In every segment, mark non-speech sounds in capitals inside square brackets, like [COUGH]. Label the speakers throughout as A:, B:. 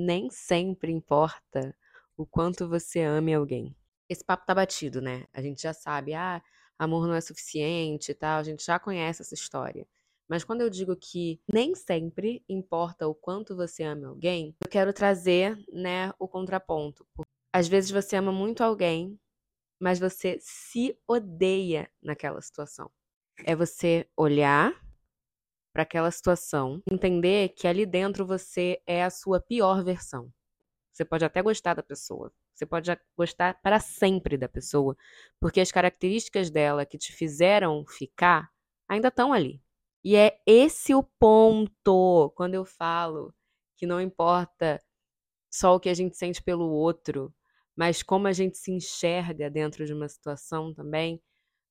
A: nem sempre importa o quanto você ame alguém. Esse papo tá batido, né? A gente já sabe, ah, amor não é suficiente e tal, a gente já conhece essa história. Mas quando eu digo que nem sempre importa o quanto você ama alguém, eu quero trazer, né, o contraponto. Às vezes você ama muito alguém, mas você se odeia naquela situação. É você olhar para aquela situação, entender que ali dentro você é a sua pior versão. Você pode até gostar da pessoa, você pode gostar para sempre da pessoa, porque as características dela que te fizeram ficar ainda estão ali. E é esse o ponto quando eu falo que não importa só o que a gente sente pelo outro, mas como a gente se enxerga dentro de uma situação também,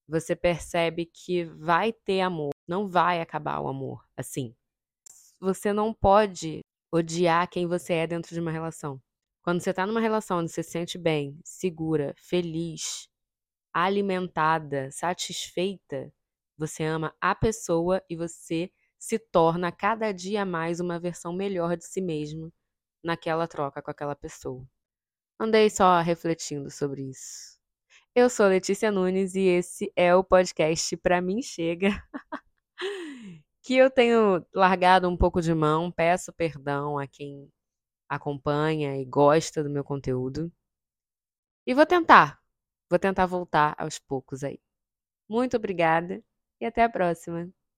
A: você percebe que vai ter amor, não vai acabar o amor assim. Você não pode odiar quem você é dentro de uma relação. Quando você está numa relação onde você se sente bem, segura, feliz, alimentada, satisfeita, você ama a pessoa e você se torna cada dia mais uma versão melhor de si mesmo naquela troca com aquela pessoa. Andei só refletindo sobre isso. Eu sou Letícia Nunes e esse é o podcast Pra Mim Chega. [LAUGHS] que eu tenho largado um pouco de mão, peço perdão a quem acompanha e gosta do meu conteúdo. E vou tentar, vou tentar voltar aos poucos aí. Muito obrigada e até a próxima.